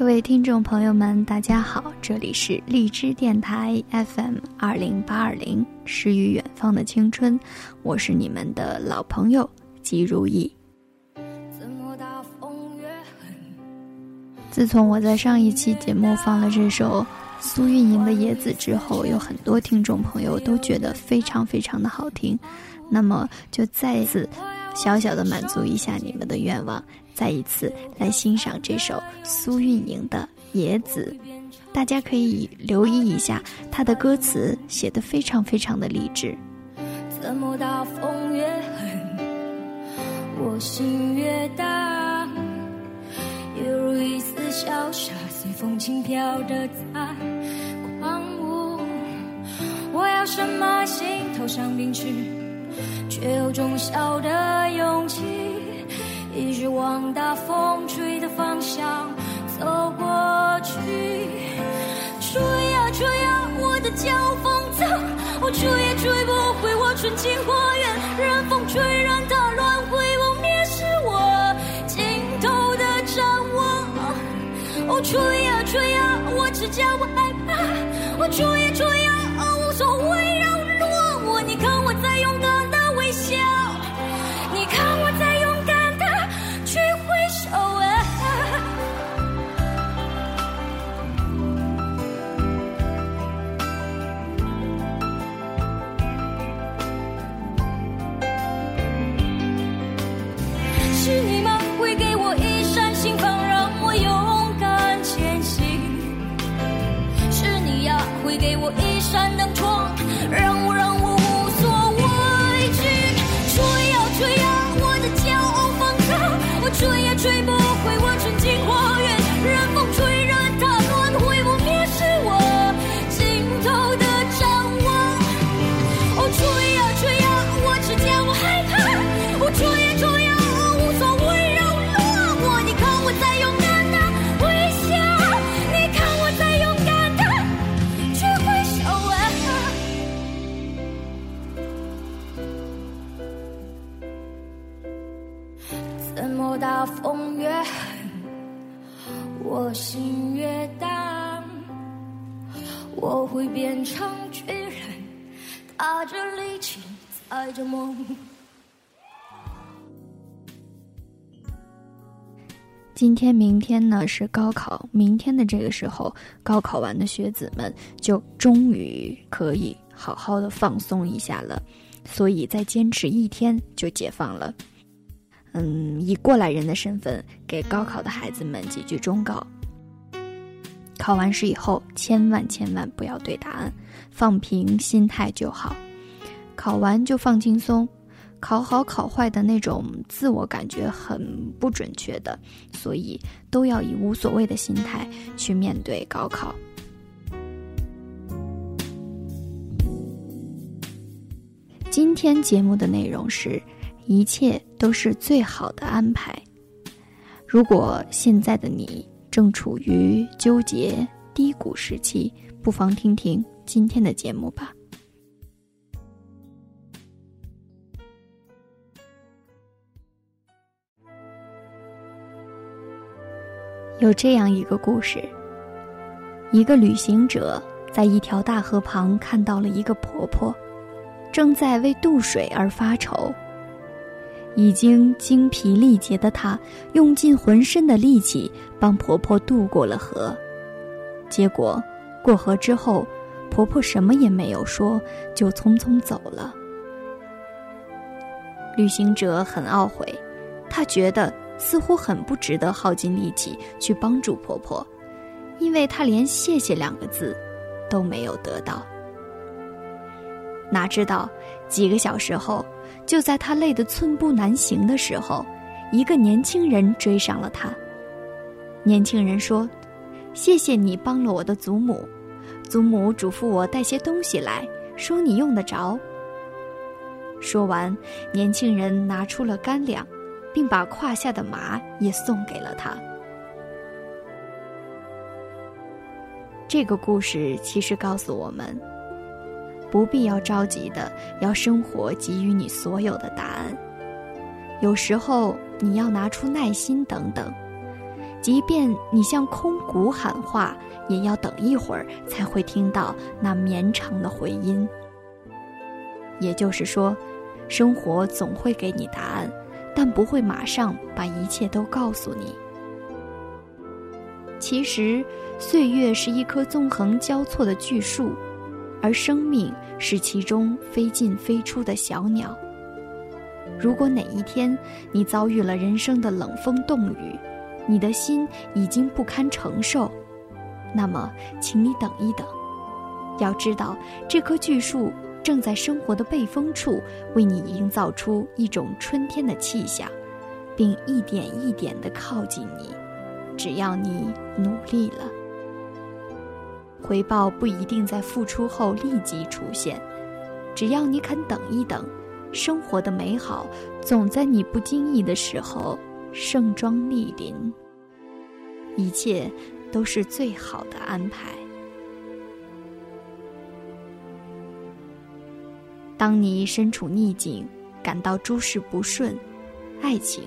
各位听众朋友们，大家好，这里是荔枝电台 FM 二零八二零，诗与远方的青春，我是你们的老朋友吉如意。自从我在上一期节目放了这首苏运莹的《野子》之后，有很多听众朋友都觉得非常非常的好听，那么就再次小小的满足一下你们的愿望。再一次来欣赏这首苏运莹的《野子》，大家可以留意一下她的歌词，写的非常非常的励志。怎么大风越狠，我心越大，犹如一丝潇洒，随风轻飘的在狂舞。我要什么心头上冰去，却有种小的勇气。一直往大风吹的方向走过去，吹呀吹呀，我的脚风筝，我追也追不回我纯净花园，任风吹，任它乱挥，不灭是我尽头的展望。哦，吹呀吹呀，我只叫我害怕，我吹呀吹呀，无所谓爱着梦今天、明天呢是高考，明天的这个时候，高考完的学子们就终于可以好好的放松一下了，所以再坚持一天就解放了。嗯，以过来人的身份给高考的孩子们几句忠告：考完试以后，千万千万不要对答案，放平心态就好。考完就放轻松。考好考坏的那种自我感觉很不准确的，所以都要以无所谓的心态去面对高考。今天节目的内容是，一切都是最好的安排。如果现在的你正处于纠结低谷时期，不妨听听今天的节目吧。有这样一个故事：一个旅行者在一条大河旁看到了一个婆婆，正在为渡水而发愁。已经精疲力竭的她，用尽浑身的力气帮婆婆渡过了河。结果，过河之后，婆婆什么也没有说，就匆匆走了。旅行者很懊悔，他觉得。似乎很不值得耗尽力气去帮助婆婆，因为她连“谢谢”两个字都没有得到。哪知道几个小时后，就在她累得寸步难行的时候，一个年轻人追上了她。年轻人说：“谢谢你帮了我的祖母，祖母嘱咐我带些东西来，说你用得着。”说完，年轻人拿出了干粮。并把胯下的马也送给了他。这个故事其实告诉我们，不必要着急的要生活给予你所有的答案。有时候你要拿出耐心等等，即便你向空谷喊话，也要等一会儿才会听到那绵长的回音。也就是说，生活总会给你答案，但不会马上把一切都告诉你。其实，岁月是一棵纵横交错的巨树，而生命是其中飞进飞出的小鸟。如果哪一天你遭遇了人生的冷风冻雨，你的心已经不堪承受，那么，请你等一等。要知道，这棵巨树正在生活的背风处为你营造出一种春天的气象，并一点一点地靠近你。只要你努力了，回报不一定在付出后立即出现。只要你肯等一等，生活的美好总在你不经意的时候盛装莅临。一切都是最好的安排。当你身处逆境，感到诸事不顺，爱情、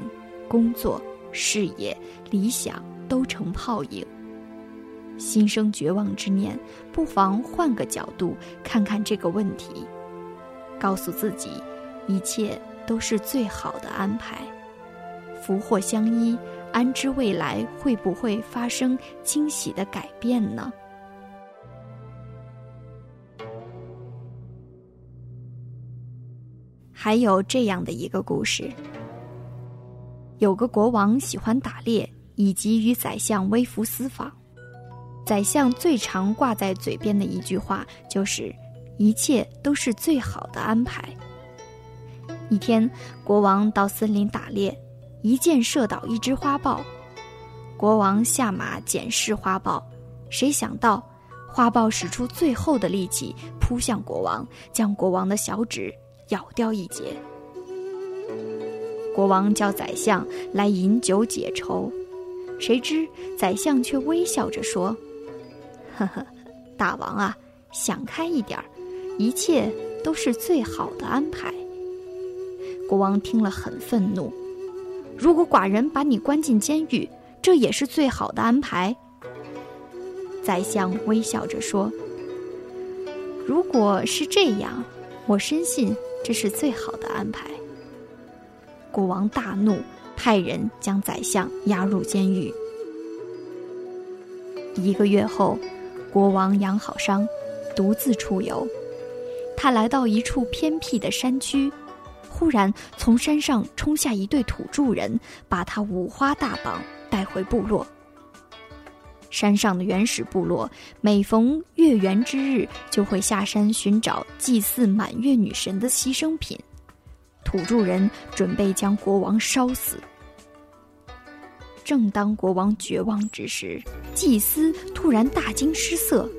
工作、事业、理想。都成泡影。心生绝望之念，不妨换个角度看看这个问题，告诉自己，一切都是最好的安排。福祸相依，安知未来会不会发生惊喜的改变呢？还有这样的一个故事：有个国王喜欢打猎。以及与宰相微服私访，宰相最常挂在嘴边的一句话就是：“一切都是最好的安排。”一天，国王到森林打猎，一箭射倒一只花豹。国王下马检视花豹，谁想到花豹使出最后的力气扑向国王，将国王的小指咬掉一截。国王叫宰相来饮酒解愁。谁知宰相却微笑着说：“呵呵，大王啊，想开一点儿，一切都是最好的安排。”国王听了很愤怒：“如果寡人把你关进监狱，这也是最好的安排。”宰相微笑着说：“如果是这样，我深信这是最好的安排。”国王大怒。派人将宰相押入监狱。一个月后，国王养好伤，独自出游。他来到一处偏僻的山区，忽然从山上冲下一对土著人，把他五花大绑带回部落。山上的原始部落每逢月圆之日，就会下山寻找祭祀满月女神的牺牲品。土著人准备将国王烧死。正当国王绝望之时，祭司突然大惊失色。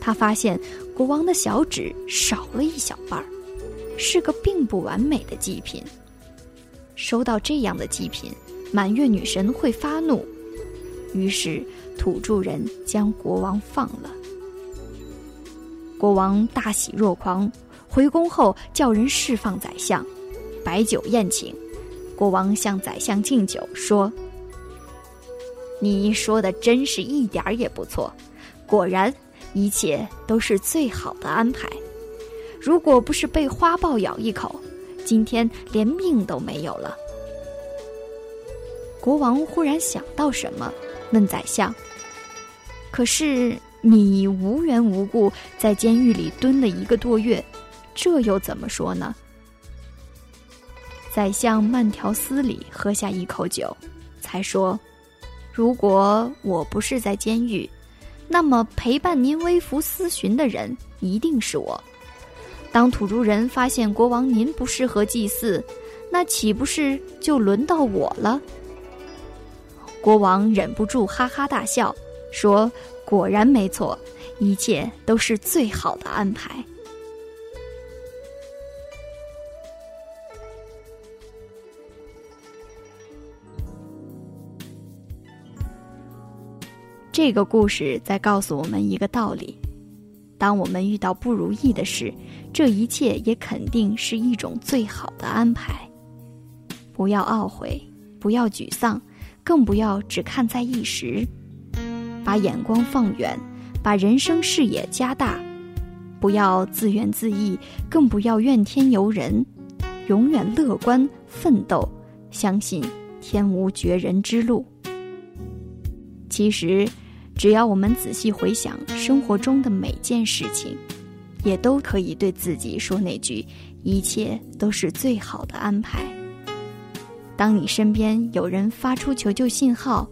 他发现国王的小指少了一小半儿，是个并不完美的祭品。收到这样的祭品，满月女神会发怒。于是土著人将国王放了。国王大喜若狂，回宫后叫人释放宰相。摆酒宴请，国王向宰相敬酒，说：“你说的真是一点儿也不错，果然一切都是最好的安排。如果不是被花豹咬一口，今天连命都没有了。”国王忽然想到什么，问宰相：“可是你无缘无故在监狱里蹲了一个多月，这又怎么说呢？”宰相慢条斯理喝下一口酒，才说：“如果我不是在监狱，那么陪伴您微服私巡的人一定是我。当土著人发现国王您不适合祭祀，那岂不是就轮到我了？”国王忍不住哈哈大笑，说：“果然没错，一切都是最好的安排。”这个故事在告诉我们一个道理：当我们遇到不如意的事，这一切也肯定是一种最好的安排。不要懊悔，不要沮丧，更不要只看在一时。把眼光放远，把人生视野加大，不要自怨自艾，更不要怨天尤人，永远乐观奋斗，相信天无绝人之路。其实，只要我们仔细回想生活中的每件事情，也都可以对自己说那句：“一切都是最好的安排。”当你身边有人发出求救信号，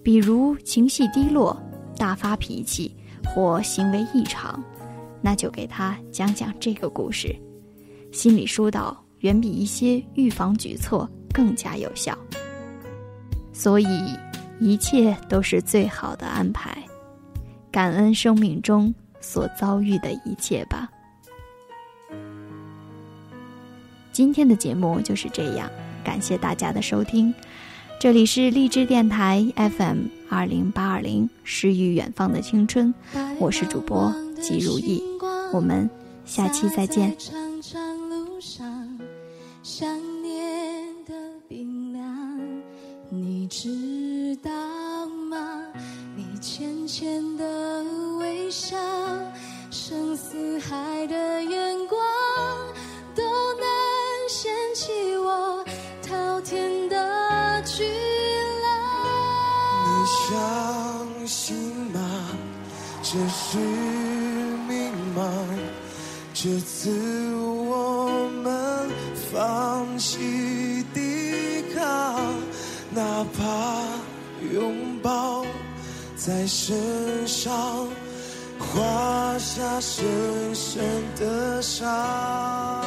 比如情绪低落、大发脾气或行为异常，那就给他讲讲这个故事，心理疏导远比一些预防举措更加有效。所以，一切都是最好的安排，感恩生命中所遭遇的一切吧。今天的节目就是这样。感谢大家的收听，这里是荔枝电台 FM 二零八二零诗与远方的青春，我是主播吉如意，我们下期再见。是迷茫？这次我们放弃抵抗，哪怕拥抱在身上画下深深的伤，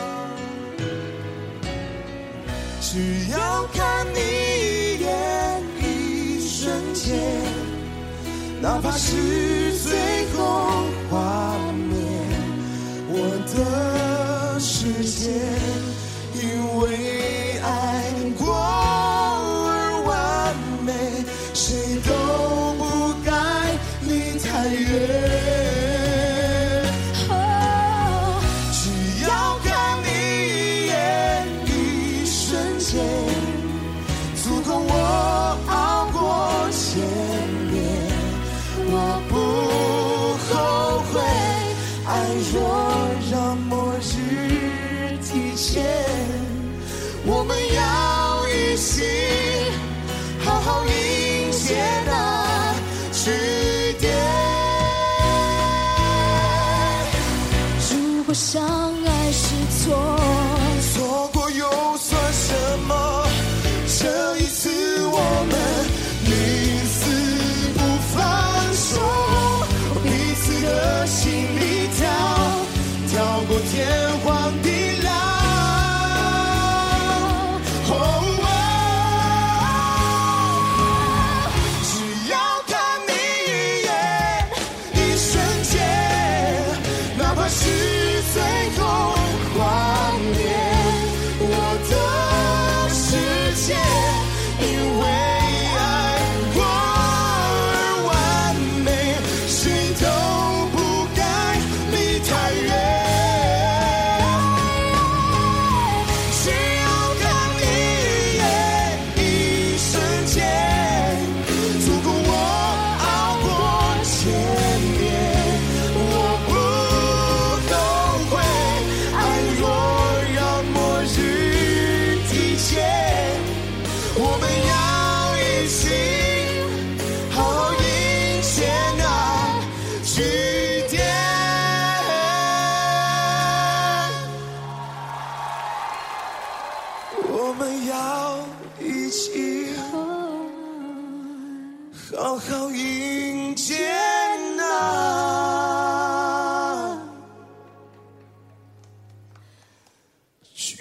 只要看你一眼，一瞬间。哪怕是最相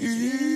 那句。